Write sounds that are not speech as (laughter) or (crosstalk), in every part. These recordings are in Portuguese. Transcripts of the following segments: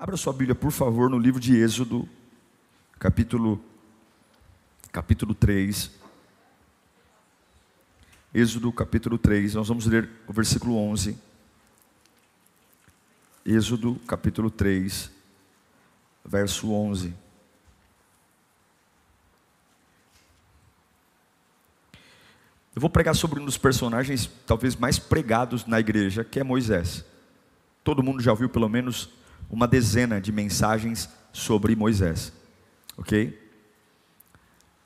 Abra sua Bíblia, por favor, no livro de Êxodo, capítulo, capítulo 3. Êxodo, capítulo 3, nós vamos ler o versículo 11. Êxodo, capítulo 3, verso 11. Eu vou pregar sobre um dos personagens talvez mais pregados na igreja, que é Moisés. Todo mundo já ouviu pelo menos uma dezena de mensagens sobre Moisés. Ok?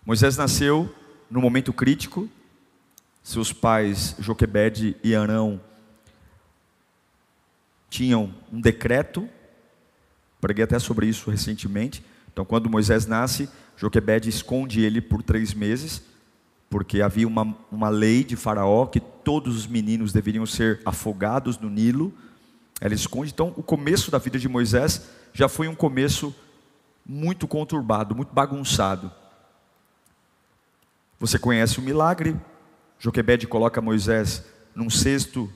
Moisés nasceu no momento crítico. Seus pais, Joquebede e Arão, tinham um decreto. Preguei até sobre isso recentemente. Então, quando Moisés nasce, Joquebede esconde ele por três meses, porque havia uma, uma lei de Faraó que todos os meninos deveriam ser afogados no Nilo ela esconde. Então, o começo da vida de Moisés já foi um começo muito conturbado, muito bagunçado. Você conhece o milagre? Joquebede coloca Moisés num cesto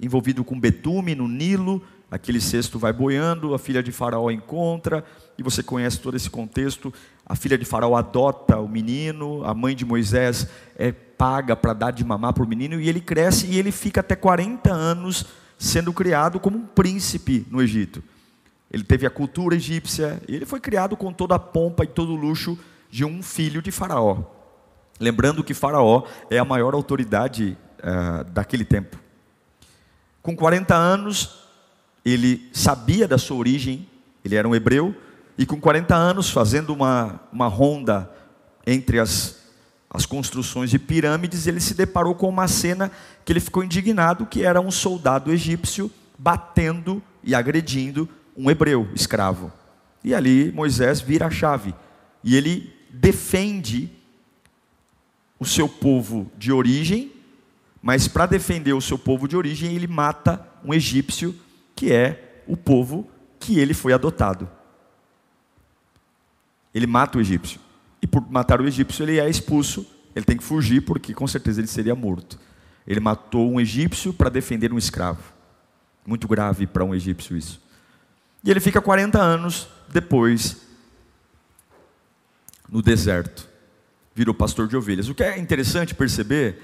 envolvido com betume no Nilo, aquele cesto vai boiando, a filha de Faraó encontra, e você conhece todo esse contexto. A filha de Faraó adota o menino, a mãe de Moisés é paga para dar de mamar para o menino, e ele cresce e ele fica até 40 anos sendo criado como um príncipe no Egito. Ele teve a cultura egípcia, e ele foi criado com toda a pompa e todo o luxo de um filho de Faraó. Lembrando que Faraó é a maior autoridade uh, daquele tempo. Com 40 anos, ele sabia da sua origem, ele era um hebreu, e com 40 anos, fazendo uma, uma ronda entre as as construções de pirâmides, ele se deparou com uma cena que ele ficou indignado, que era um soldado egípcio batendo e agredindo um hebreu escravo. E ali Moisés vira a chave e ele defende o seu povo de origem, mas para defender o seu povo de origem, ele mata um egípcio que é o povo que ele foi adotado. Ele mata o egípcio e por matar o egípcio ele é expulso, ele tem que fugir porque com certeza ele seria morto. Ele matou um egípcio para defender um escravo. Muito grave para um egípcio isso. E ele fica 40 anos depois no deserto. Virou pastor de ovelhas. O que é interessante perceber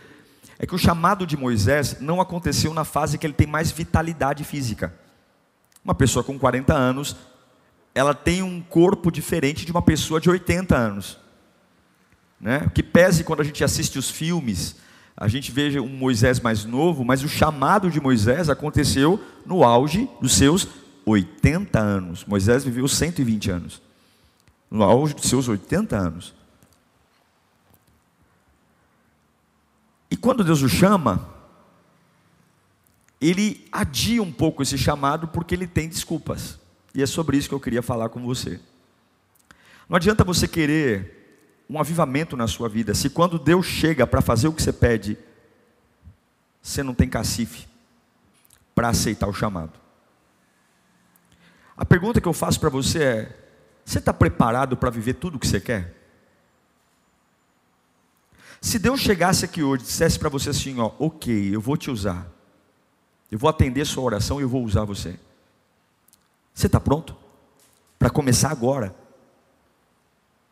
é que o chamado de Moisés não aconteceu na fase que ele tem mais vitalidade física. Uma pessoa com 40 anos, ela tem um corpo diferente de uma pessoa de 80 anos. Né? Que pese quando a gente assiste os filmes, a gente veja um Moisés mais novo, mas o chamado de Moisés aconteceu no auge dos seus 80 anos. Moisés viveu 120 anos. No auge dos seus 80 anos. E quando Deus o chama, ele adia um pouco esse chamado porque ele tem desculpas. E é sobre isso que eu queria falar com você. Não adianta você querer um avivamento na sua vida, se quando Deus chega para fazer o que você pede, você não tem cacife para aceitar o chamado. A pergunta que eu faço para você é: você está preparado para viver tudo o que você quer? Se Deus chegasse aqui hoje e dissesse para você assim: ó, ok, eu vou te usar, eu vou atender sua oração e eu vou usar você. Você está pronto? Para começar agora?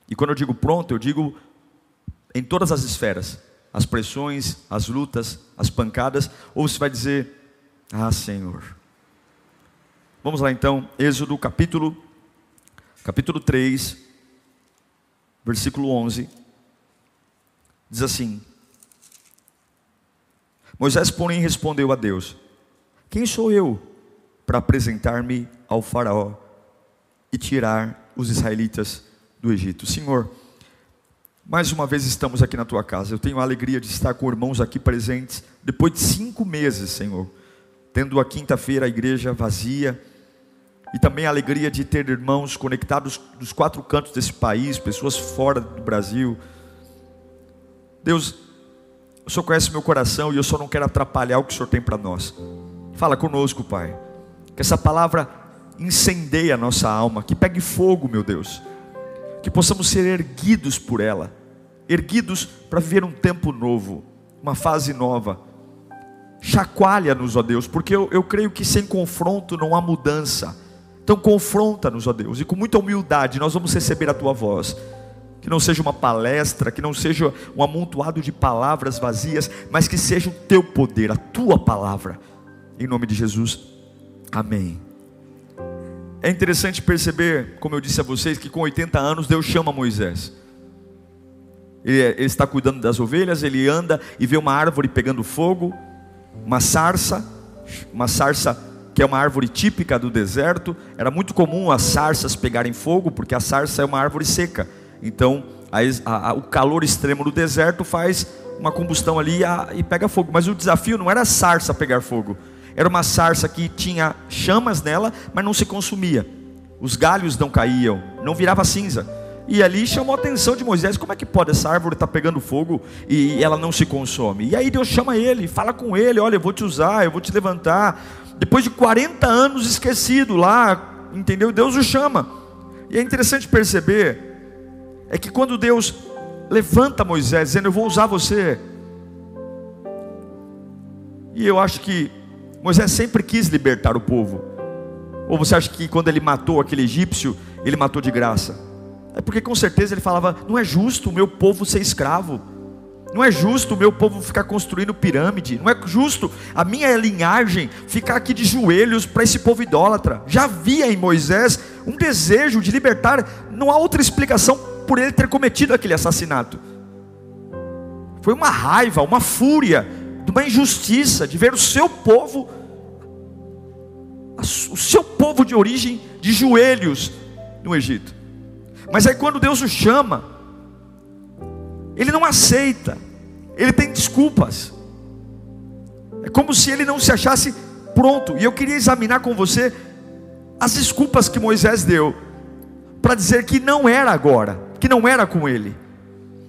E quando eu digo pronto, eu digo em todas as esferas, as pressões, as lutas, as pancadas, ou você vai dizer: "Ah, Senhor". Vamos lá então, Êxodo capítulo capítulo 3, versículo 11. Diz assim: Moisés, porém, respondeu a Deus: Quem sou eu para apresentar-me ao Faraó e tirar os israelitas do Egito. Senhor, mais uma vez estamos aqui na tua casa. Eu tenho a alegria de estar com irmãos aqui presentes, depois de cinco meses, Senhor, tendo a quinta-feira a igreja vazia, e também a alegria de ter irmãos conectados dos quatro cantos desse país, pessoas fora do Brasil. Deus, o Senhor conhece meu coração e eu só não quero atrapalhar o que o Senhor tem para nós. Fala conosco, Pai. Que essa palavra incendeie a nossa alma, que pegue fogo, meu Deus. Que possamos ser erguidos por ela, erguidos para viver um tempo novo, uma fase nova. Chacoalha-nos, ó Deus, porque eu, eu creio que sem confronto não há mudança. Então confronta-nos, ó Deus, e com muita humildade nós vamos receber a tua voz que não seja uma palestra, que não seja um amontoado de palavras vazias, mas que seja o teu poder, a tua palavra. Em nome de Jesus, amém. É interessante perceber, como eu disse a vocês, que com 80 anos Deus chama Moisés. Ele, ele está cuidando das ovelhas, ele anda e vê uma árvore pegando fogo, uma sarça, uma sarça que é uma árvore típica do deserto. Era muito comum as sarças pegarem fogo, porque a sarça é uma árvore seca. Então, a, a, o calor extremo do deserto faz uma combustão ali a, e pega fogo. Mas o desafio não era a sarça pegar fogo, era uma sarça que tinha chamas nela, mas não se consumia. Os galhos não caíam, não virava cinza. E ali chamou a atenção de Moisés: como é que pode essa árvore estar tá pegando fogo e ela não se consome? E aí Deus chama ele, fala com ele: olha, eu vou te usar, eu vou te levantar. Depois de 40 anos esquecido lá, entendeu? Deus o chama. E é interessante perceber é que quando Deus levanta Moisés, dizendo: Eu vou usar você. E eu acho que Moisés sempre quis libertar o povo. Ou você acha que quando ele matou aquele egípcio, ele matou de graça? É porque com certeza ele falava: Não é justo o meu povo ser escravo. Não é justo o meu povo ficar construindo pirâmide. Não é justo a minha linhagem ficar aqui de joelhos para esse povo idólatra. Já havia em Moisés um desejo de libertar. Não há outra explicação por ele ter cometido aquele assassinato. Foi uma raiva, uma fúria, uma injustiça de ver o seu povo, o seu povo de origem, de joelhos no Egito. Mas aí quando Deus o chama, ele não aceita, ele tem desculpas. É como se ele não se achasse pronto. E eu queria examinar com você as desculpas que Moisés deu para dizer que não era agora que não era com ele.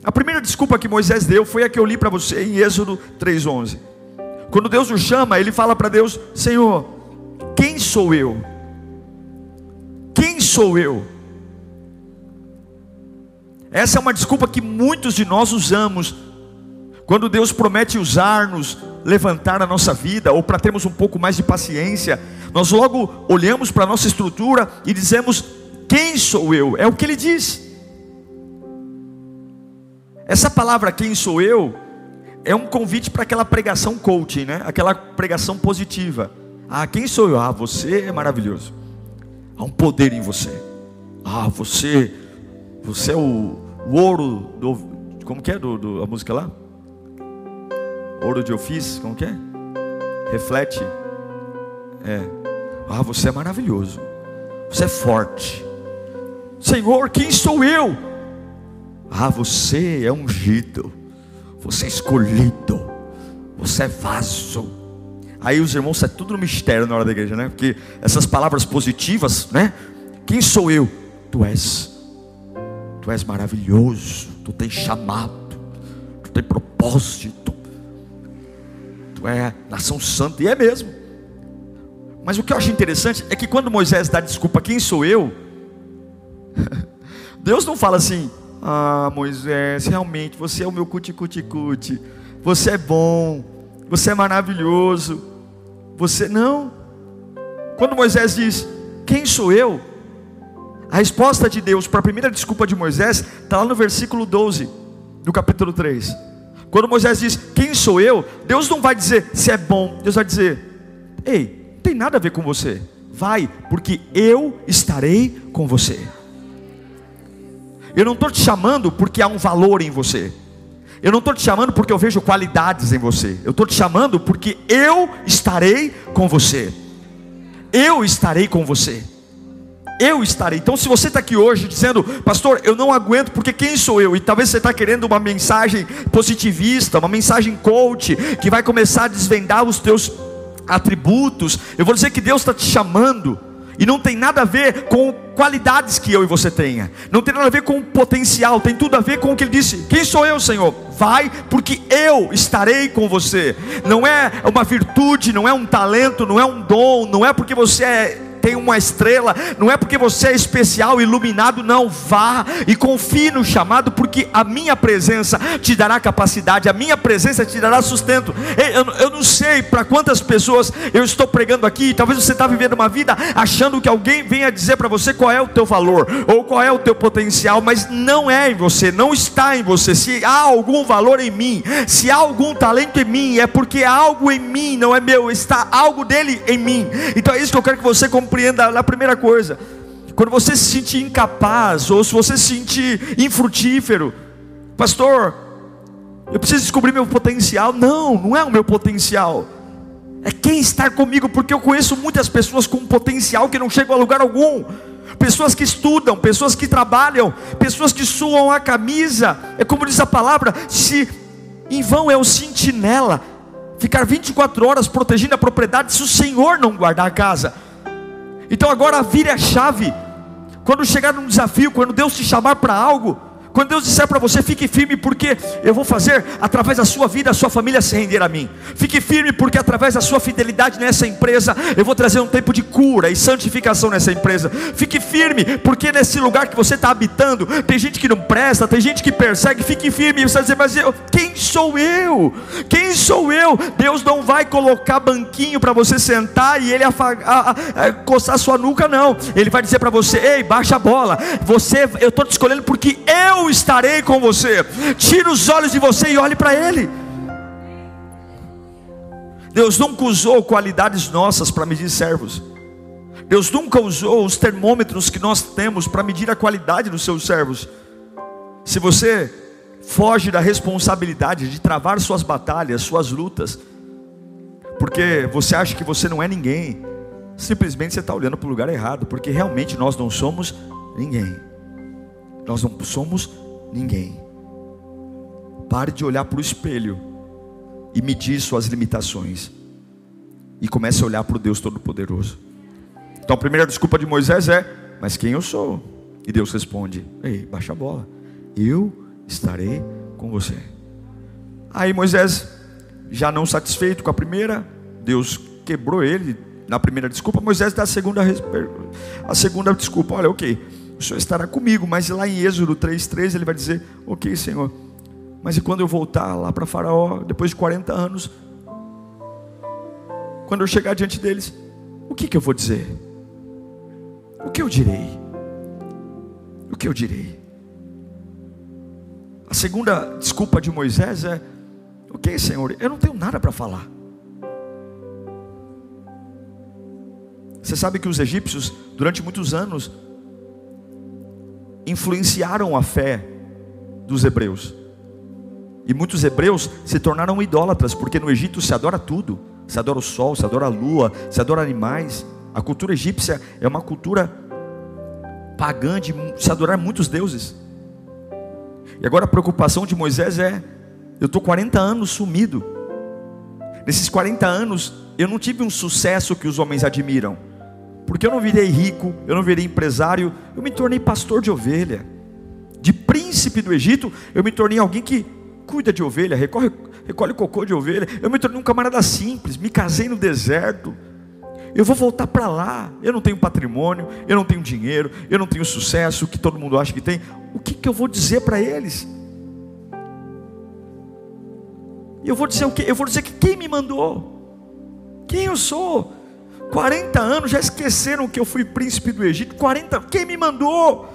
A primeira desculpa que Moisés deu foi a que eu li para você em Êxodo 3:11. Quando Deus o chama, ele fala para Deus: Senhor, quem sou eu? Quem sou eu? Essa é uma desculpa que muitos de nós usamos quando Deus promete usar-nos, levantar a nossa vida, ou para termos um pouco mais de paciência, nós logo olhamos para a nossa estrutura e dizemos: Quem sou eu? É o que ele diz. Essa palavra quem sou eu é um convite para aquela pregação coaching, né? Aquela pregação positiva. Ah, quem sou eu? Ah, você é maravilhoso. Há um poder em você. Ah, você, você é o, o ouro do, como que é do, do, a música lá? Ouro de ofício, como que é? Reflete. É. Ah, você é maravilhoso. Você é forte. Senhor, quem sou eu? Ah, você é ungido, você é escolhido, você é vaso. Aí os irmãos, é tudo no mistério na hora da igreja, né? Porque essas palavras positivas, né? Quem sou eu? Tu és, tu és maravilhoso, tu tens chamado, tu tens propósito, tu é nação santa, e é mesmo. Mas o que eu acho interessante é que quando Moisés dá desculpa, quem sou eu? (laughs) Deus não fala assim, ah, Moisés, realmente você é o meu cuti-cuti-cuti. Você é bom, você é maravilhoso. Você não. Quando Moisés diz: Quem sou eu? A resposta de Deus para a primeira desculpa de Moisés está lá no versículo 12 do capítulo 3. Quando Moisés diz: Quem sou eu? Deus não vai dizer se é bom, Deus vai dizer: Ei, não tem nada a ver com você. Vai, porque eu estarei com você. Eu não estou te chamando porque há um valor em você. Eu não estou te chamando porque eu vejo qualidades em você. Eu estou te chamando porque eu estarei com você. Eu estarei com você. Eu estarei. Então, se você está aqui hoje dizendo, pastor, eu não aguento, porque quem sou eu? E talvez você está querendo uma mensagem positivista, uma mensagem coach, que vai começar a desvendar os teus atributos. Eu vou dizer que Deus está te chamando E não tem nada a ver com qualidades que eu e você tenha. Não tem nada a ver com potencial, tem tudo a ver com o que ele disse: "Quem sou eu, Senhor?" Vai, porque eu estarei com você. Não é uma virtude, não é um talento, não é um dom, não é porque você é tem uma estrela, não é porque você é especial, iluminado, não. Vá e confie no chamado, porque a minha presença te dará capacidade, a minha presença te dará sustento. Eu, eu não sei para quantas pessoas eu estou pregando aqui, talvez você está vivendo uma vida achando que alguém venha dizer para você qual é o teu valor ou qual é o teu potencial, mas não é em você, não está em você. Se há algum valor em mim, se há algum talento em mim, é porque há algo em mim, não é meu, está algo dele em mim. Então é isso que eu quero que você compreenda compreenda a primeira coisa. Quando você se sentir incapaz, ou se você se sentir infrutífero, pastor, eu preciso descobrir meu potencial. Não, não é o meu potencial. É quem está comigo, porque eu conheço muitas pessoas com potencial que não chegam a lugar algum. Pessoas que estudam, pessoas que trabalham, pessoas que suam a camisa. É como diz a palavra: se em vão é o sentinela ficar 24 horas protegendo a propriedade, se o Senhor não guardar a casa. Então agora vire a chave. Quando chegar num desafio, quando Deus te chamar para algo, quando Deus disser para você, fique firme, porque eu vou fazer através da sua vida a sua família se render a mim. Fique firme, porque através da sua fidelidade nessa empresa, eu vou trazer um tempo de cura e santificação nessa empresa. Fique firme, porque nesse lugar que você está habitando, tem gente que não presta, tem gente que persegue. Fique firme, você vai dizer, mas eu, quem sou eu? Quem sou eu? Deus não vai colocar banquinho para você sentar e ele afagar, coçar sua nuca, não. Ele vai dizer para você, ei, baixa a bola. Você, eu estou te escolhendo porque eu estarei com você. Tire os olhos de você e olhe para Ele. Deus nunca usou qualidades nossas para medir servos. Deus nunca usou os termômetros que nós temos para medir a qualidade dos seus servos. Se você foge da responsabilidade de travar suas batalhas, suas lutas, porque você acha que você não é ninguém, simplesmente você está olhando para o lugar errado, porque realmente nós não somos ninguém. Nós não somos ninguém. Pare de olhar para o espelho e medir suas limitações. E comece a olhar para o Deus Todo-Poderoso. Então a primeira desculpa de Moisés é: Mas quem eu sou? E Deus responde: Ei, baixa a bola. Eu estarei com você. Aí Moisés, já não satisfeito com a primeira, Deus quebrou ele na primeira desculpa. Moisés dá a segunda, a segunda desculpa: Olha, ok o Senhor estará comigo. Mas lá em Êxodo 3,3 ele vai dizer: Ok, Senhor, mas e quando eu voltar lá para Faraó, depois de 40 anos, quando eu chegar diante deles, o que, que eu vou dizer? O que eu direi? O que eu direi? A segunda desculpa de Moisés é: Ok, Senhor, eu não tenho nada para falar. Você sabe que os egípcios, durante muitos anos, influenciaram a fé dos hebreus. E muitos hebreus se tornaram idólatras, porque no Egito se adora tudo: se adora o sol, se adora a lua, se adora animais. A cultura egípcia é uma cultura pagã de se adorar muitos deuses. E agora a preocupação de Moisés é: eu estou 40 anos sumido. Nesses 40 anos, eu não tive um sucesso que os homens admiram. Porque eu não virei rico, eu não virei empresário, eu me tornei pastor de ovelha. De príncipe do Egito, eu me tornei alguém que cuida de ovelha, recorre, recolhe cocô de ovelha. Eu me tornei um camarada simples, me casei no deserto. Eu vou voltar para lá. Eu não tenho patrimônio, eu não tenho dinheiro, eu não tenho sucesso que todo mundo acha que tem. O que, que eu vou dizer para eles? Eu vou dizer o quê? Eu vou dizer que quem me mandou? Quem eu sou? 40 anos já esqueceram que eu fui príncipe do Egito. 40, quem me mandou?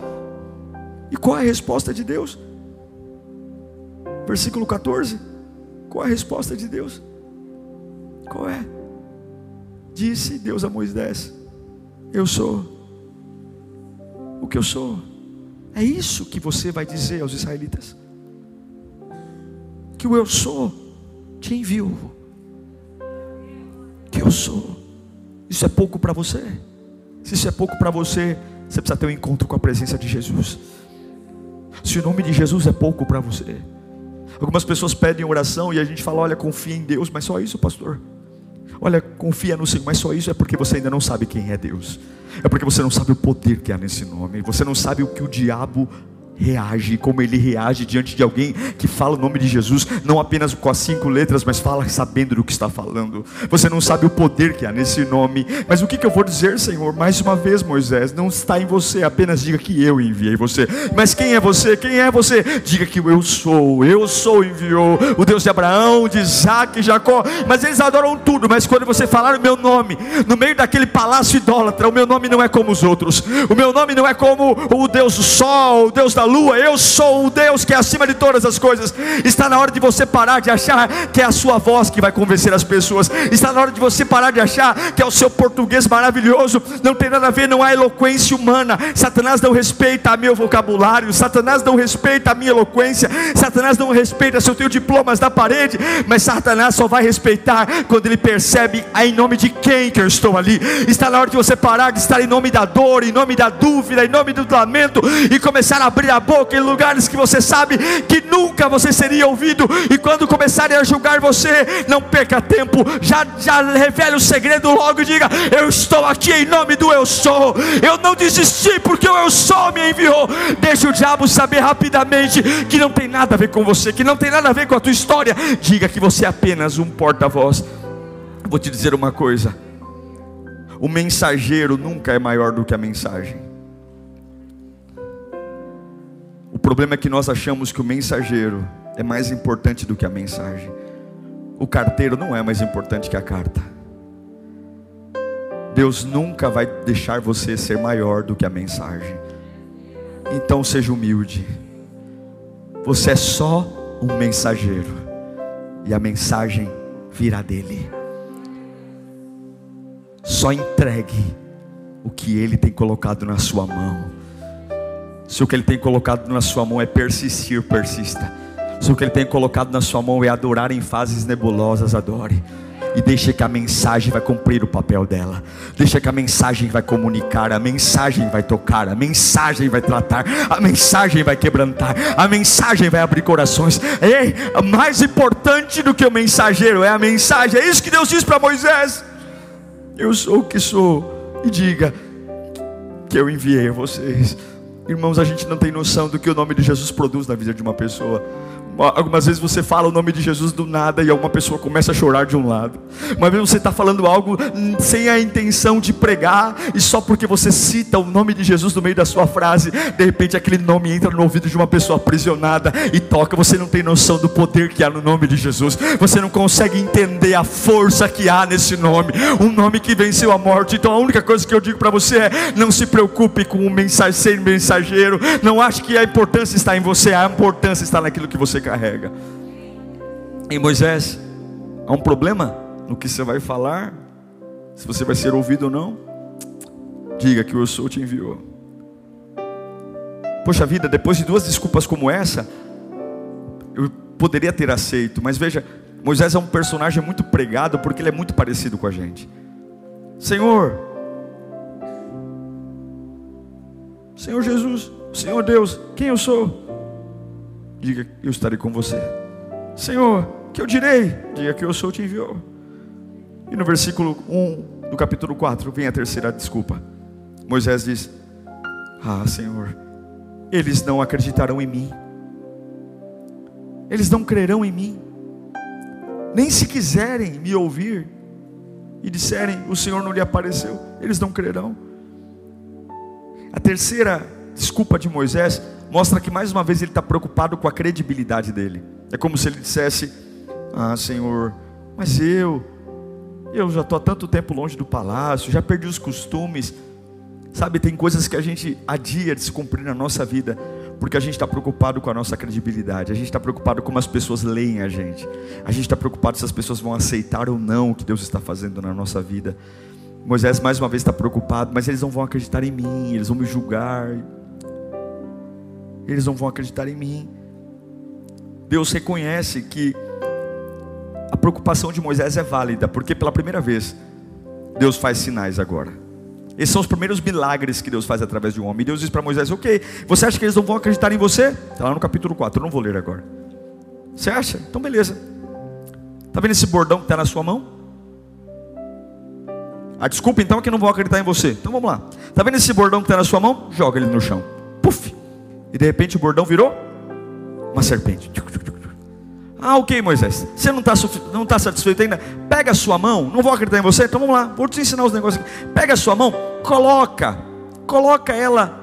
E qual é a resposta de Deus? Versículo 14. Qual é a resposta de Deus? Qual é? Disse Deus a Moisés: Eu sou o que eu sou. É isso que você vai dizer aos israelitas. Que o eu sou te enviou. Que eu sou isso é pouco para você? Se isso é pouco para você, você precisa ter um encontro com a presença de Jesus. Se o nome de Jesus é pouco para você, algumas pessoas pedem oração e a gente fala: olha, confia em Deus, mas só isso, pastor. Olha, confia no Senhor, mas só isso é porque você ainda não sabe quem é Deus. É porque você não sabe o poder que há nesse nome. Você não sabe o que o diabo reage, como ele reage diante de alguém que fala o nome de Jesus, não apenas com as cinco letras, mas fala sabendo do que está falando. Você não sabe o poder que há nesse nome, mas o que, eu vou dizer, Senhor? Mais uma vez, Moisés, não está em você, apenas diga que eu enviei você. Mas quem é você? Quem é você? Diga que eu sou, eu sou enviou, o Deus de Abraão, de Isaac Jacó. Mas eles adoram tudo, mas quando você falar o meu nome, no meio daquele palácio idólatra, o meu nome não é como os outros, o meu nome não é como o Deus do sol, o Deus da lua, eu sou o Deus que é acima de todas as coisas. Está na hora de você parar de achar que é a sua voz que vai convencer as pessoas. Está na hora de você parar de achar que é o seu português maravilhoso. Não tem nada a ver, não há eloquência humana. Satanás não respeita meu vocabulário, Satanás não respeita a minha eloquência, Satanás não respeita se eu tenho diplomas na parede, mas Satanás só vai respeitar quando ele percebe em nome de quem que eu estou ali. Está na hora de você parar de estar em nome da dor, em nome da dúvida, em nome do lamento e começar a abrir a boca em lugares que você sabe que nunca você seria ouvido, e quando começarem a julgar você, não perca tempo, já, já revele o segredo logo e diga: Eu estou aqui em nome do Eu Sou, eu não desisti porque o Eu Sou me enviou. Deixa o diabo saber rapidamente que não tem nada a ver com você, que não tem nada a ver com a tua história. Diga que você é apenas um porta-voz. Vou te dizer uma coisa: o mensageiro nunca é maior do que a mensagem. O problema é que nós achamos que o mensageiro é mais importante do que a mensagem. O carteiro não é mais importante que a carta. Deus nunca vai deixar você ser maior do que a mensagem. Então seja humilde. Você é só um mensageiro. E a mensagem virá dele. Só entregue o que ele tem colocado na sua mão. Se o que Ele tem colocado na sua mão é persistir, persista. Se o que Ele tem colocado na sua mão é adorar em fases nebulosas, adore. E deixe que a mensagem vai cumprir o papel dela. Deixa que a mensagem vai comunicar, a mensagem vai tocar, a mensagem vai tratar, a mensagem vai quebrantar, a mensagem vai abrir corações. Ei, mais importante do que o mensageiro é a mensagem. É isso que Deus diz para Moisés. Eu sou o que sou. E diga que eu enviei a vocês. Irmãos, a gente não tem noção do que o nome de Jesus produz na vida de uma pessoa. Algumas vezes você fala o nome de Jesus do nada e alguma pessoa começa a chorar de um lado. Uma vez você está falando algo sem a intenção de pregar, e só porque você cita o nome de Jesus no meio da sua frase, de repente aquele nome entra no ouvido de uma pessoa aprisionada e toca. Você não tem noção do poder que há no nome de Jesus. Você não consegue entender a força que há nesse nome. Um nome que venceu a morte. Então a única coisa que eu digo para você é: não se preocupe com o mensagem, ser mensageiro. Não ache que a importância está em você, a importância está naquilo que você carrega. Em Moisés, há um problema no que você vai falar, se você vai ser ouvido ou não. Diga que o eu sou te enviou. Poxa vida, depois de duas desculpas como essa, eu poderia ter aceito, mas veja, Moisés é um personagem muito pregado porque ele é muito parecido com a gente. Senhor, Senhor Jesus, Senhor Deus, quem eu sou? Diga eu estarei com você. Senhor, que eu direi? Diga que eu sou te enviou. E no versículo 1 do capítulo 4 vem a terceira desculpa. Moisés diz: Ah, Senhor, eles não acreditarão em mim. Eles não crerão em mim. Nem se quiserem me ouvir e disserem: O Senhor não lhe apareceu, eles não crerão. A terceira desculpa de Moisés mostra que mais uma vez ele está preocupado com a credibilidade dele. É como se ele dissesse: Ah, Senhor, mas eu, eu já estou há tanto tempo longe do palácio, já perdi os costumes. Sabe, tem coisas que a gente adia de se cumprir na nossa vida, porque a gente está preocupado com a nossa credibilidade, a gente está preocupado como as pessoas leem a gente, a gente está preocupado se as pessoas vão aceitar ou não o que Deus está fazendo na nossa vida. Moisés mais uma vez está preocupado, mas eles não vão acreditar em mim, eles vão me julgar eles não vão acreditar em mim. Deus reconhece que a preocupação de Moisés é válida, porque pela primeira vez Deus faz sinais agora. Esses são os primeiros milagres que Deus faz através de um homem. Deus diz para Moisés: Ok, você acha que eles não vão acreditar em você? Está lá no capítulo 4, eu não vou ler agora. Você acha? Então beleza. Está vendo esse bordão que está na sua mão? A desculpa então é que não vão acreditar em você. Então vamos lá. Está vendo esse bordão que está na sua mão? Joga ele no chão. Puf! E de repente o bordão virou uma serpente. Ah, ok, Moisés. Você não está não tá satisfeito ainda? Pega a sua mão. Não vou acreditar em você? Então vamos lá. Vou te ensinar os negócios aqui. Pega a sua mão, coloca. Coloca ela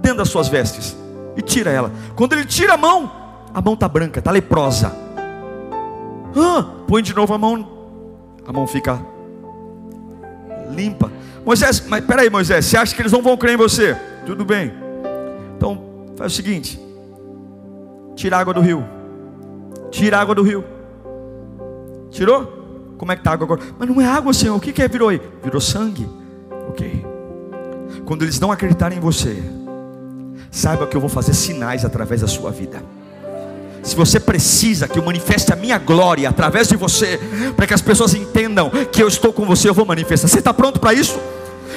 dentro das suas vestes. E tira ela. Quando ele tira a mão, a mão está branca, está leprosa. Ah, põe de novo a mão. A mão fica limpa. Moisés, mas peraí, Moisés, você acha que eles não vão crer em você? Tudo bem. Então, faz o seguinte: tira a água do rio. Tira a água do rio. Tirou? Como é que está a água agora? Mas não é água, Senhor. O que, que é virou aí? Virou sangue. Ok. Quando eles não acreditarem em você, saiba que eu vou fazer sinais através da sua vida. Se você precisa que eu manifeste a minha glória através de você, para que as pessoas entendam que eu estou com você, eu vou manifestar. Você está pronto para isso?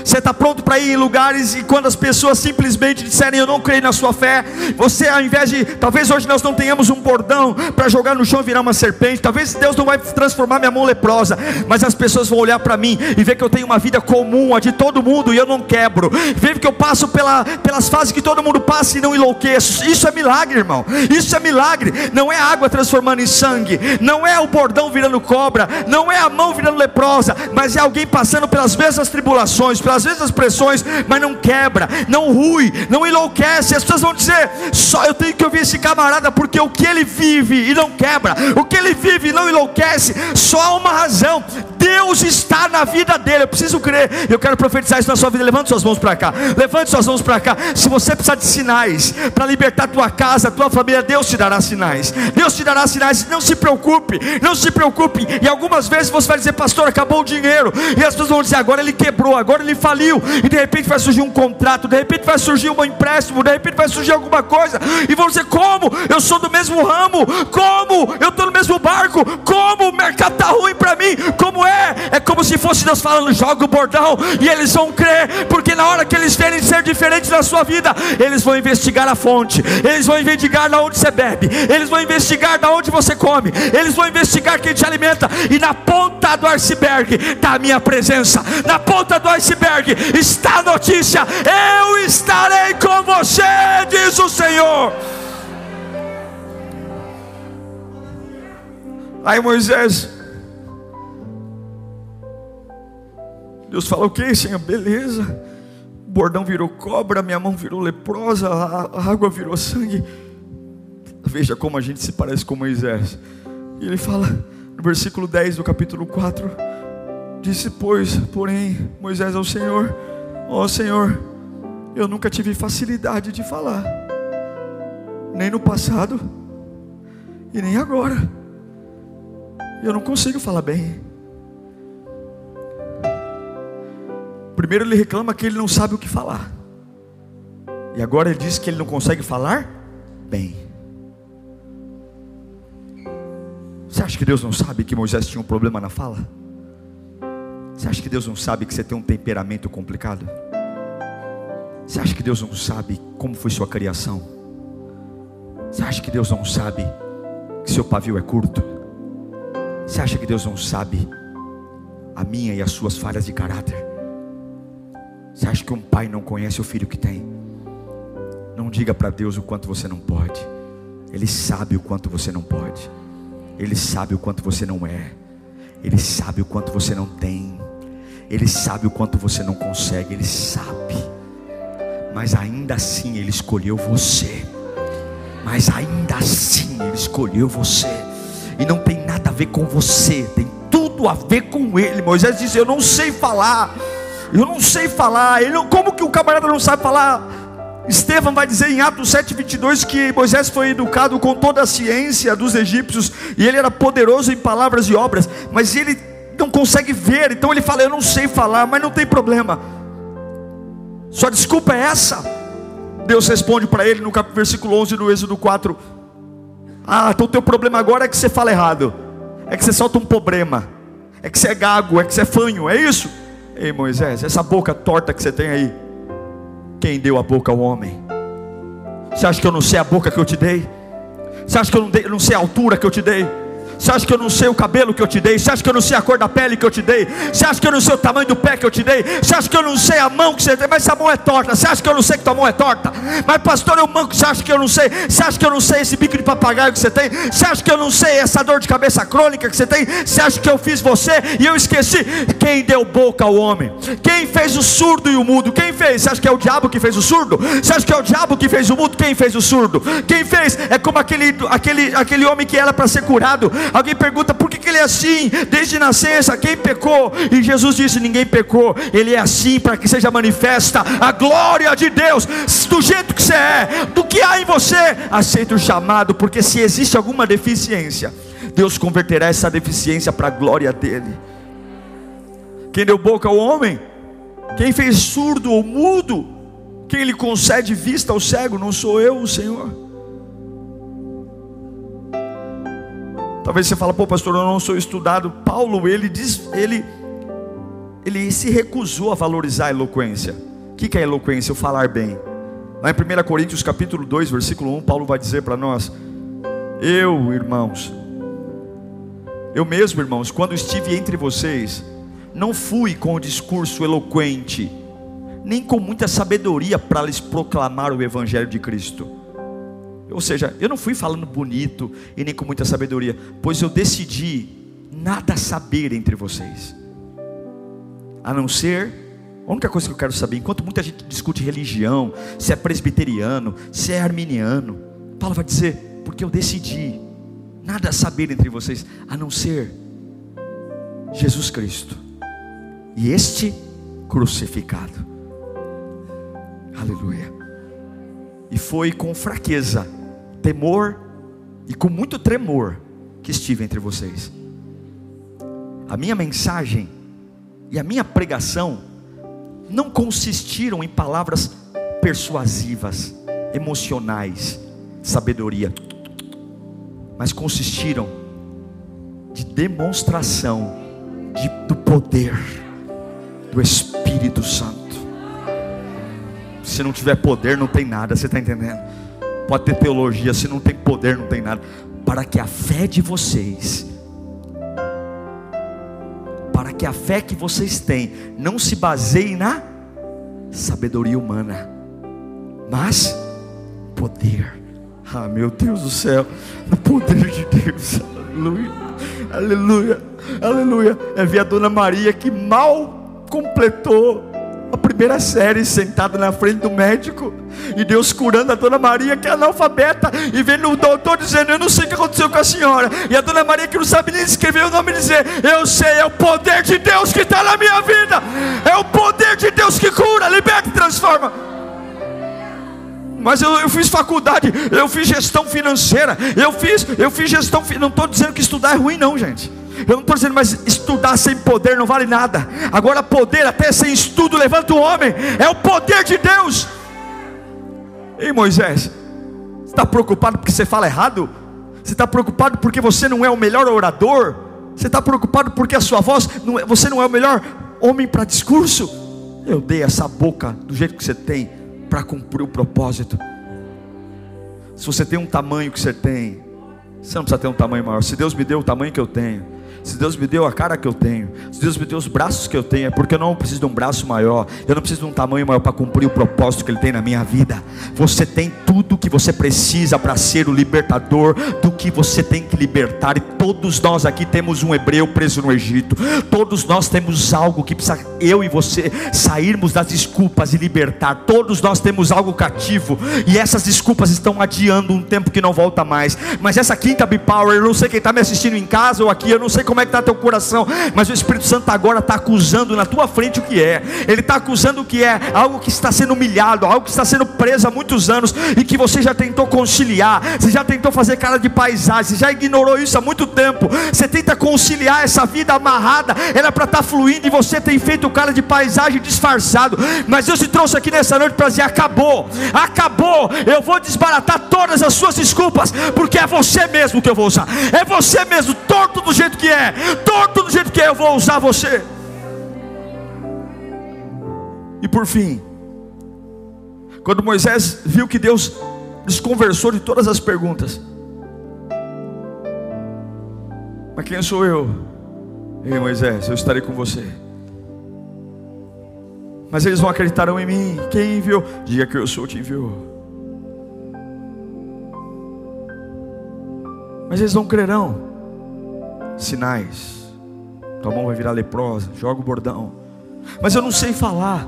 Você está pronto para ir em lugares e quando as pessoas simplesmente disserem eu não creio na sua fé, você ao invés de, talvez hoje nós não tenhamos um bordão para jogar no chão e virar uma serpente, talvez Deus não vai transformar minha mão leprosa, mas as pessoas vão olhar para mim e ver que eu tenho uma vida comum, a de todo mundo e eu não quebro, ver que eu passo pela, pelas fases que todo mundo passa e não enlouqueço. Isso é milagre, irmão. Isso é milagre. Não é água transformando em sangue, não é o bordão virando cobra, não é a mão virando leprosa, mas é alguém passando pelas mesmas tribulações, pelas às vezes as pressões, mas não quebra, não rui, não enlouquece. As pessoas vão dizer: só eu tenho que ouvir esse camarada, porque o que ele vive e não quebra, o que ele vive e não enlouquece, só há uma razão: Deus está na vida dele. Eu preciso crer, eu quero profetizar isso na sua vida. Levante suas mãos para cá, levante suas mãos para cá. Se você precisar de sinais para libertar tua casa, tua família, Deus te dará sinais. Deus te dará sinais. Não se preocupe, não se preocupe. E algumas vezes você vai dizer, pastor, acabou o dinheiro. E as pessoas vão dizer, agora ele quebrou, agora ele faliu, e de repente vai surgir um contrato, de repente vai surgir um empréstimo, de repente vai surgir alguma coisa, e vão dizer: como? Eu sou do mesmo ramo, como? Eu estou no mesmo barco, como? O mercado está ruim para mim, como é? É como se fosse Deus falando: joga o bordão, e eles vão crer, porque na hora que eles verem ser diferentes na sua vida, eles vão investigar a fonte, eles vão investigar da onde você bebe, eles vão investigar da onde você come, eles vão investigar quem te alimenta, e na ponta do iceberg está a minha presença, na ponta do iceberg está a notícia: Eu estarei com você, diz o Senhor. Aí Moisés, Deus fala: Ok, Senhor, beleza. O bordão virou cobra, minha mão virou leprosa, a água virou sangue. Veja como a gente se parece com Moisés. E ele fala no versículo 10 do capítulo 4 Disse, pois, porém, Moisés ao Senhor: Ó oh, Senhor, eu nunca tive facilidade de falar, nem no passado e nem agora. Eu não consigo falar bem. Primeiro ele reclama que ele não sabe o que falar. E agora ele diz que ele não consegue falar bem. Você acha que Deus não sabe que Moisés tinha um problema na fala? Você acha que Deus não sabe que você tem um temperamento complicado? Você acha que Deus não sabe como foi sua criação? Você acha que Deus não sabe que seu pavio é curto? Você acha que Deus não sabe a minha e as suas falhas de caráter? Você acha que um pai não conhece o filho que tem? Não diga para Deus o quanto você não pode. Ele sabe o quanto você não pode. Ele sabe o quanto você não é. Ele sabe o quanto você não tem. Ele sabe o quanto você não consegue. Ele sabe. Mas ainda assim Ele escolheu você. Mas ainda assim Ele escolheu você. E não tem nada a ver com você. Tem tudo a ver com Ele. Moisés disse: Eu não sei falar. Eu não sei falar. Ele, como que o camarada não sabe falar? Estevão vai dizer em Atos 7,22 que Moisés foi educado com toda a ciência dos egípcios e ele era poderoso em palavras e obras, mas ele não consegue ver, então ele fala: Eu não sei falar, mas não tem problema. Sua desculpa é essa? Deus responde para ele no versículo 11 do Êxodo 4: Ah, então o teu problema agora é que você fala errado, é que você solta um problema, é que você é gago, é que você é fanho, é isso? Ei Moisés, essa boca torta que você tem aí, quem deu a boca ao homem? Você acha que eu não sei a boca que eu te dei? Você acha que eu não, dei, eu não sei a altura que eu te dei? Você acha que eu não sei o cabelo que eu te dei? Você acha que eu não sei a cor da pele que eu te dei? Você acha que eu não sei o tamanho do pé que eu te dei? Você acha que eu não sei a mão que você tem? Mas essa mão é torta. Você acha que eu não sei que tua mão é torta? Mas pastor, eu manco. Você acha que eu não sei? Você acha que eu não sei esse bico de papagaio que você tem? Você acha que eu não sei essa dor de cabeça crônica que você tem? Você acha que eu fiz você e eu esqueci? Quem deu boca ao homem? Quem fez o surdo e o mudo? Quem fez? Você acha que é o diabo que fez o surdo? Você acha que é o diabo que fez o mudo? Quem fez o surdo? Quem fez? É como aquele, aquele, aquele homem que era para ser curado. Alguém pergunta por que, que ele é assim? Desde nascença, quem pecou? E Jesus disse: ninguém pecou. Ele é assim para que seja manifesta a glória de Deus, do jeito que você é, do que há em você. Aceita o chamado, porque se existe alguma deficiência, Deus converterá essa deficiência para a glória dele. Quem deu boca ao homem? Quem fez surdo ou mudo? Quem lhe concede vista ao cego? Não sou eu, o Senhor. Talvez você fale, pô, pastor, eu não sou estudado. Paulo, ele diz, ele, ele se recusou a valorizar a eloquência. O que é eloquência? O falar bem. Lá em 1 Coríntios capítulo 2, versículo 1, Paulo vai dizer para nós: Eu, irmãos, eu mesmo, irmãos, quando estive entre vocês, não fui com o discurso eloquente, nem com muita sabedoria para lhes proclamar o Evangelho de Cristo. Ou seja, eu não fui falando bonito e nem com muita sabedoria, pois eu decidi nada saber entre vocês, a não ser a única coisa que eu quero saber, enquanto muita gente discute religião, se é presbiteriano, se é arminiano, Paulo vai dizer, porque eu decidi nada saber entre vocês, a não ser Jesus Cristo e este crucificado. Aleluia. E foi com fraqueza, temor e com muito tremor que estive entre vocês. A minha mensagem e a minha pregação não consistiram em palavras persuasivas, emocionais, sabedoria, mas consistiram de demonstração de, do poder do Espírito Santo. Se não tiver poder, não tem nada, você está entendendo? Pode ter teologia, se não tem poder, não tem nada. Para que a fé de vocês, para que a fé que vocês têm, não se baseie na sabedoria humana, mas poder. Ah, meu Deus do céu, no poder de Deus, aleluia, aleluia, aleluia. É ver a dona Maria que mal completou a primeira série sentado na frente do médico e Deus curando a dona Maria que é analfabeta e vendo o doutor dizendo eu não sei o que aconteceu com a senhora. E a dona Maria que não sabe nem escrever o nome dizer eu sei é o poder de Deus que está na minha vida. É o poder de Deus que cura liberta e transforma. Mas eu, eu, fiz faculdade, eu fiz gestão financeira, eu fiz, eu fiz gestão, não estou dizendo que estudar é ruim, não, gente. Eu não estou dizendo, mas estudar sem poder não vale nada. Agora, poder até sem estudo levanta o homem, é o poder de Deus. Ei Moisés, você está preocupado porque você fala errado? Você está preocupado porque você não é o melhor orador? Você está preocupado porque a sua voz, não é, você não é o melhor homem para discurso? Eu dei essa boca do jeito que você tem para cumprir o propósito. Se você tem um tamanho que você tem, você não precisa ter um tamanho maior. Se Deus me deu o tamanho que eu tenho, se Deus me deu a cara que eu tenho, se Deus me deu os braços que eu tenho, é porque eu não preciso de um braço maior, eu não preciso de um tamanho maior para cumprir o propósito que Ele tem na minha vida. Você tem tudo que você precisa para ser o libertador do que você tem que libertar. E todos nós aqui temos um hebreu preso no Egito. Todos nós temos algo que precisa eu e você sairmos das desculpas e libertar. Todos nós temos algo cativo e essas desculpas estão adiando um tempo que não volta mais. Mas essa quinta Power, eu não sei quem está me assistindo em casa ou aqui, eu não sei como é que está teu coração, mas o Espírito Santo agora está acusando na tua frente o que é. Ele está acusando o que é algo que está sendo humilhado, algo que está sendo preso há muitos anos e que você já tentou conciliar, você já tentou fazer cara de paisagem, você já ignorou isso há muito tempo. Você tenta conciliar essa vida amarrada, era para estar tá fluindo e você tem feito cara de paisagem disfarçado. Mas Deus te trouxe aqui nessa noite para dizer: acabou, acabou. Eu vou desbaratar todas as suas desculpas, porque é você mesmo que eu vou usar, é você mesmo, torto do jeito que é é, torto do jeito que é, eu vou usar você. E por fim, quando Moisés viu que Deus desconversou de todas as perguntas, Mas quem sou eu? Ei, Moisés, eu estarei com você. Mas eles não acreditarão em mim. Quem enviou? Diga que eu sou te enviou. Mas eles não crerão. Sinais. Tua mão vai virar leprosa. Joga o bordão. Mas eu não sei falar.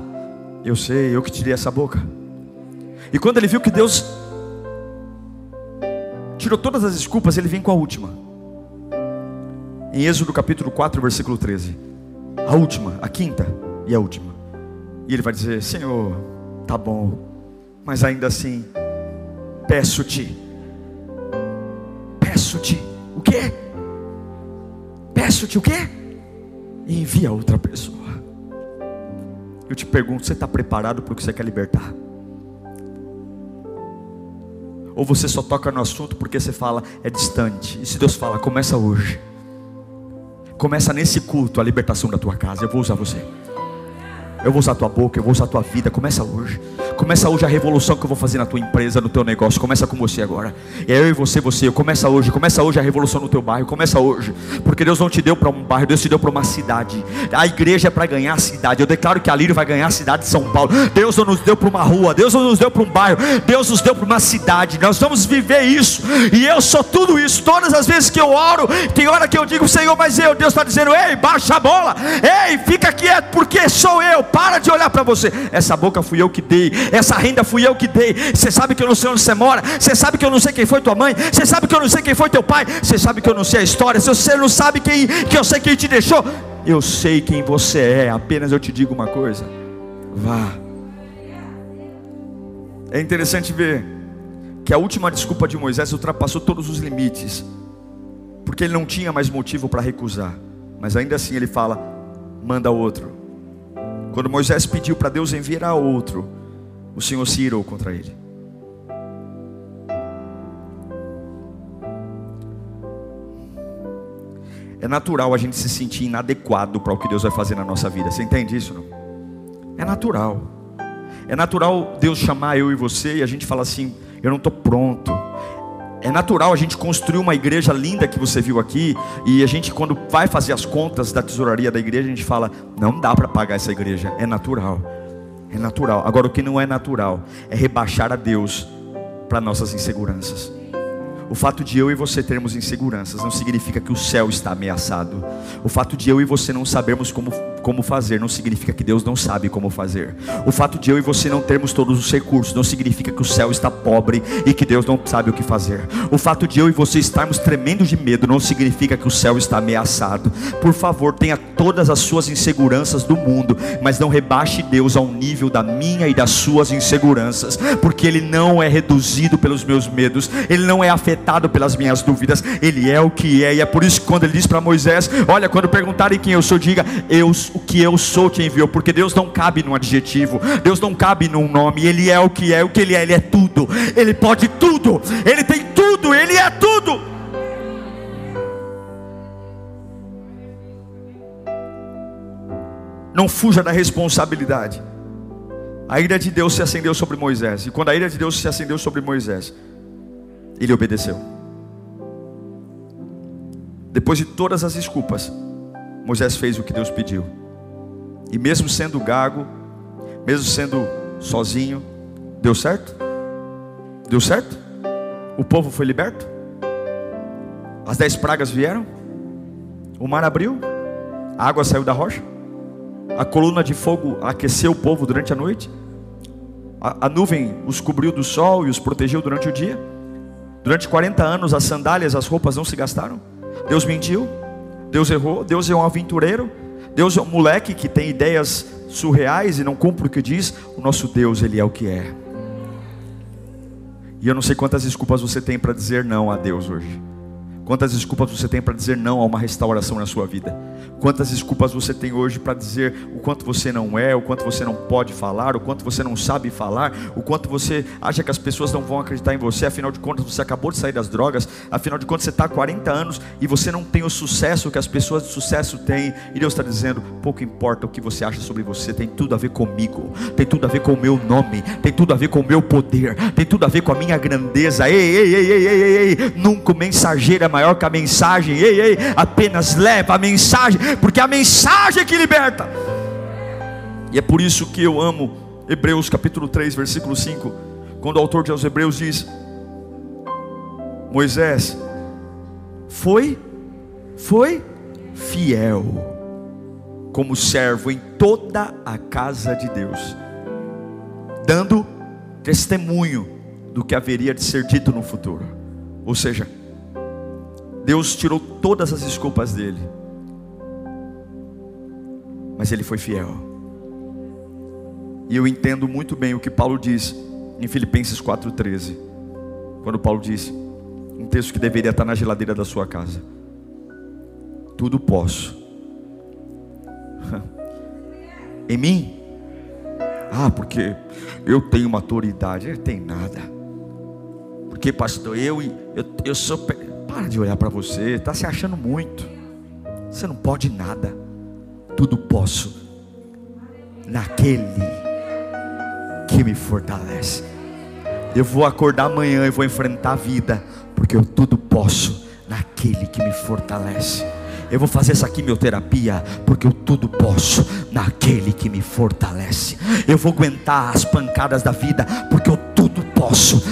Eu sei, eu que tirei essa boca. E quando ele viu que Deus tirou todas as desculpas, ele vem com a última. Em Êxodo capítulo 4, versículo 13. A última, a quinta e a última. E ele vai dizer: Senhor, tá bom, mas ainda assim, peço-te, peço-te, o quê? Peço-te o quê? Envia outra pessoa. Eu te pergunto: você está preparado para o que você quer libertar? Ou você só toca no assunto porque você fala, é distante. E se Deus fala, começa hoje. Começa nesse culto a libertação da tua casa. Eu vou usar você. Eu vou usar a tua boca, eu vou usar a tua vida. Começa hoje. Começa hoje a revolução que eu vou fazer na tua empresa, no teu negócio. Começa com você agora. É eu e você, você. Começa hoje. Começa hoje a revolução no teu bairro. Começa hoje. Porque Deus não te deu para um bairro, Deus te deu para uma cidade. A igreja é para ganhar a cidade. Eu declaro que a Lírio vai ganhar a cidade de São Paulo. Deus não nos deu para uma rua. Deus não nos deu para um bairro. Deus nos deu para uma cidade. Nós vamos viver isso. E eu sou tudo isso. Todas as vezes que eu oro, tem hora que eu digo, Senhor, mas eu. Deus está dizendo, ei, baixa a bola. Ei, fica quieto, porque sou eu. Para de olhar para você. Essa boca fui eu que dei essa renda fui eu que dei. Você sabe que eu não sei onde você mora, você sabe que eu não sei quem foi tua mãe, você sabe que eu não sei quem foi teu pai, você sabe que eu não sei a história, você não sabe quem, que eu sei quem te deixou, eu sei quem você é, apenas eu te digo uma coisa: vá. É interessante ver que a última desculpa de Moisés ultrapassou todos os limites, porque ele não tinha mais motivo para recusar, mas ainda assim ele fala: manda outro. Quando Moisés pediu para Deus enviar outro, o Senhor se irou contra ele. É natural a gente se sentir inadequado para o que Deus vai fazer na nossa vida. Você entende isso? Não? É natural. É natural Deus chamar eu e você e a gente fala assim: eu não estou pronto. É natural a gente construir uma igreja linda que você viu aqui e a gente quando vai fazer as contas da tesouraria da igreja a gente fala: não dá para pagar essa igreja. É natural. É natural. Agora, o que não é natural é rebaixar a Deus para nossas inseguranças. O fato de eu e você termos inseguranças não significa que o céu está ameaçado. O fato de eu e você não sabermos como como fazer não significa que Deus não sabe como fazer. O fato de eu e você não termos todos os recursos não significa que o céu está pobre e que Deus não sabe o que fazer. O fato de eu e você estarmos tremendo de medo não significa que o céu está ameaçado. Por favor, tenha todas as suas inseguranças do mundo, mas não rebaixe Deus ao nível da minha e das suas inseguranças, porque Ele não é reduzido pelos meus medos, Ele não é afetado pelas minhas dúvidas, Ele é o que é, e é por isso que quando Ele diz para Moisés: Olha, quando perguntarem quem eu sou, diga, eu o que eu sou te enviou, porque Deus não cabe num adjetivo, Deus não cabe num nome, Ele é o que é, o que Ele é, Ele é tudo, Ele pode tudo, Ele tem tudo, Ele é tudo. Não fuja da responsabilidade. A ira de Deus se acendeu sobre Moisés, e quando a ira de Deus se acendeu sobre Moisés, ele obedeceu. Depois de todas as desculpas, Moisés fez o que Deus pediu. E mesmo sendo gago, mesmo sendo sozinho, deu certo? Deu certo? O povo foi liberto? As dez pragas vieram? O mar abriu? A água saiu da rocha? A coluna de fogo aqueceu o povo durante a noite? A, a nuvem os cobriu do sol e os protegeu durante o dia? Durante 40 anos as sandálias, as roupas não se gastaram? Deus mentiu? Deus errou? Deus é um aventureiro? Deus é um moleque que tem ideias surreais e não cumpre o que diz. O nosso Deus, Ele é o que é. E eu não sei quantas desculpas você tem para dizer não a Deus hoje. Quantas desculpas você tem para dizer não a uma restauração na sua vida? Quantas desculpas você tem hoje para dizer o quanto você não é, o quanto você não pode falar, o quanto você não sabe falar, o quanto você acha que as pessoas não vão acreditar em você, afinal de contas você acabou de sair das drogas, afinal de contas você está há 40 anos e você não tem o sucesso que as pessoas de sucesso têm, e Deus está dizendo: pouco importa o que você acha sobre você, tem tudo a ver comigo, tem tudo a ver com o meu nome, tem tudo a ver com o meu poder, tem tudo a ver com a minha grandeza. Ei, ei, ei, ei, ei, ei, ei. nunca o mensageiro é maior que a mensagem. Ei, ei, apenas leva a mensagem, porque é a mensagem que liberta. E é por isso que eu amo Hebreus capítulo 3, versículo 5, quando o autor de aos Hebreus diz: Moisés foi foi fiel como servo em toda a casa de Deus, dando testemunho do que haveria de ser dito no futuro. Ou seja, Deus tirou todas as desculpas dele, mas ele foi fiel. E eu entendo muito bem o que Paulo diz em Filipenses 4,13, quando Paulo diz, um texto que deveria estar na geladeira da sua casa: Tudo posso. (laughs) em mim? Ah, porque eu tenho uma autoridade. Ele tem nada. Porque, pastor, eu, eu, eu sou. Para de olhar para você, está se achando muito. Você não pode nada. Tudo posso naquele que me fortalece. Eu vou acordar amanhã e vou enfrentar a vida, porque eu tudo posso naquele que me fortalece. Eu vou fazer essa quimioterapia, porque eu tudo posso naquele que me fortalece. Eu vou aguentar as pancadas da vida, porque eu tudo posso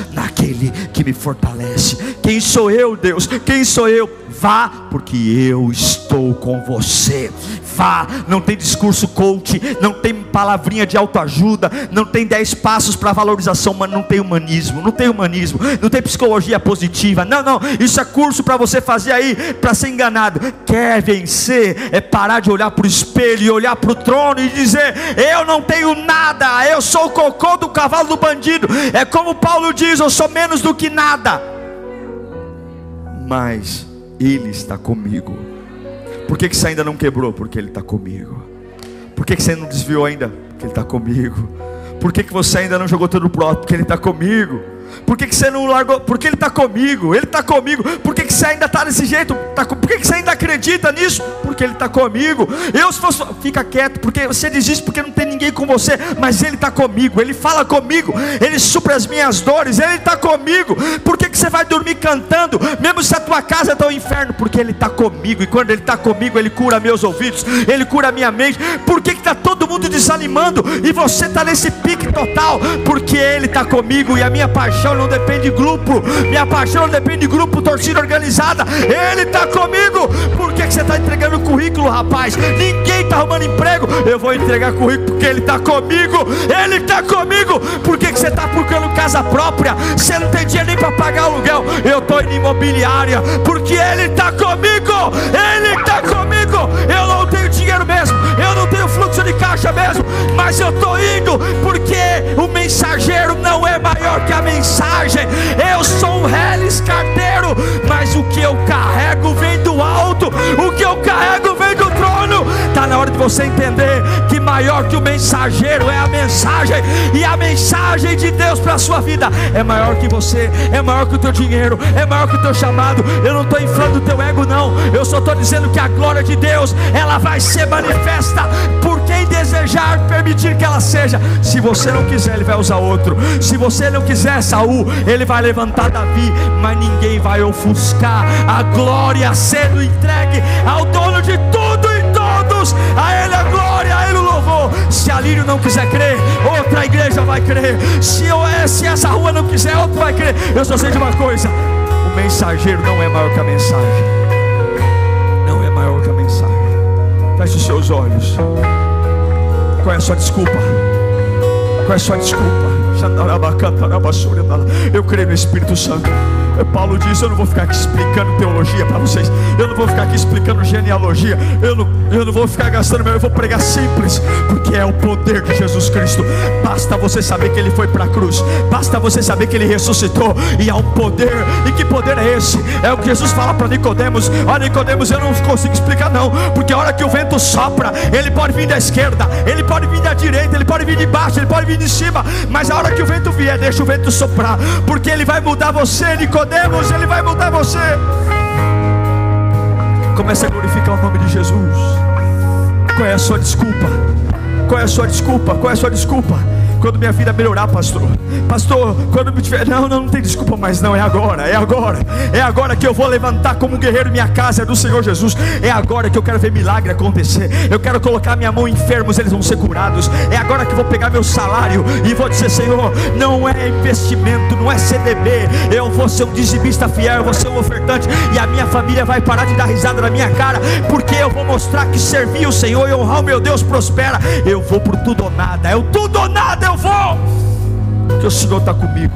naquele que me fortalece. Quem sou eu, Deus? Quem sou eu? Vá, porque eu estou com você. Vá, não tem discurso coach, não tem palavrinha de autoajuda, não tem dez passos para valorização, mas não tem humanismo, não tem humanismo, não tem psicologia positiva. Não, não, isso é curso para você fazer aí para ser enganado. Quer vencer é parar de olhar para o espelho e olhar para o trono e dizer: "Eu não tenho nada, eu sou o cocô do cavalo do bandido". É como Paulo diz: "Eu sou menos do que nada". Mas ele está comigo. Por que, que você ainda não quebrou? Porque Ele está comigo. Por que, que você não desviou ainda? Porque Ele está comigo. Por que, que você ainda não jogou tudo pro alto? Porque Ele está comigo. Por que, que você não largou? Porque Ele está comigo. Ele está comigo. Por que, que você ainda está desse jeito? Tá, por que, que você ainda acredita nisso? Porque Ele está comigo. Eu, se fosse, fica quieto, porque você diz isso porque não tem ninguém com você, mas Ele está comigo. Ele fala comigo. Ele supra as minhas dores. Ele está comigo. Por que, que você vai dormir cantando, mesmo se a tua casa está um inferno? Porque Ele está comigo. E quando Ele está comigo, Ele cura meus ouvidos. Ele cura minha mente. Por que está todo mundo desanimando e você está nesse pique total? Porque Ele está comigo e a minha paixão não depende de grupo. Minha paixão não depende de grupo, torcida organizada. Ele está comigo. Por que, que você está entregando currículo, rapaz? Ninguém está arrumando emprego. Eu vou entregar currículo porque Ele está comigo. Ele está comigo. Por que, que você está procurando casa própria? Você não tem dinheiro nem para pagar aluguel. Eu estou em imobiliária porque Ele está comigo. Ele está comigo. Eu não tenho dinheiro mesmo. Eu não tenho fluxo de caixa mesmo. Mas eu estou indo porque o mensageiro não é maior que a mensagem. Eu sou um reles carteiro. Mas o que eu carrego vem do alto. O que eu carrego vem do trono. Está na hora de você entender que maior que o mensageiro é a mensagem. E a mensagem de Deus para a sua vida é maior que você, é maior que o teu dinheiro, é maior que o teu chamado. Eu não estou inflando o teu ego, não. Eu só estou dizendo que a glória de Deus ela vai ser manifesta por quem desejar permitir que ela seja. Se você não quiser, ele vai usar outro. Se você não quiser Saul, ele vai levantar Davi, mas ninguém vai ofuscar a glória sendo entregue ao dono de tudo e todos. A ele a glória, a ele o louvor. Se a Lírio não quiser crer, outra igreja vai crer. Se, eu, se essa rua não quiser, outro vai crer. Eu só sei de uma coisa: o mensageiro não é maior que a mensagem. Não é maior que a mensagem. Feche os seus olhos. Qual é a sua desculpa? Qual é a sua desculpa? Eu creio no Espírito Santo. Paulo diz: Eu não vou ficar aqui explicando teologia para vocês. Eu não vou ficar aqui explicando genealogia. Eu não, eu não vou ficar gastando meu. Eu vou pregar simples, porque é o poder de Jesus Cristo. Basta você saber que Ele foi para a cruz. Basta você saber que Ele ressuscitou. E há um poder. E que poder é esse? É o que Jesus fala para Nicodemos. Olha, Nicodemos, eu não consigo explicar não, porque a hora que o vento sopra, ele pode vir da esquerda, ele pode vir da direita, ele pode vir de baixo, ele pode vir de cima. Mas a hora que o vento vier, deixa o vento soprar, porque ele vai mudar você, Nicodemos, ele vai mudar você. Comece a glorificar o nome de Jesus. Qual é a sua desculpa? Qual é a sua desculpa? Qual é a sua desculpa? Quando minha vida melhorar, pastor. Pastor, quando me tiver. Não, não, não tem desculpa mais, não. É agora, é agora. É agora que eu vou levantar como guerreiro minha casa é do Senhor Jesus. É agora que eu quero ver milagre acontecer. Eu quero colocar minha mão em enfermos, eles vão ser curados. É agora que eu vou pegar meu salário e vou dizer, Senhor, não é investimento, não é CDB. Eu vou ser um dizimista fiel, eu vou ser um ofertante. E a minha família vai parar de dar risada na minha cara. Porque eu vou mostrar que servir o Senhor e honrar o meu Deus prospera. Eu vou por tudo ou nada. É o tudo ou nada eu vou. Porque o Senhor está comigo.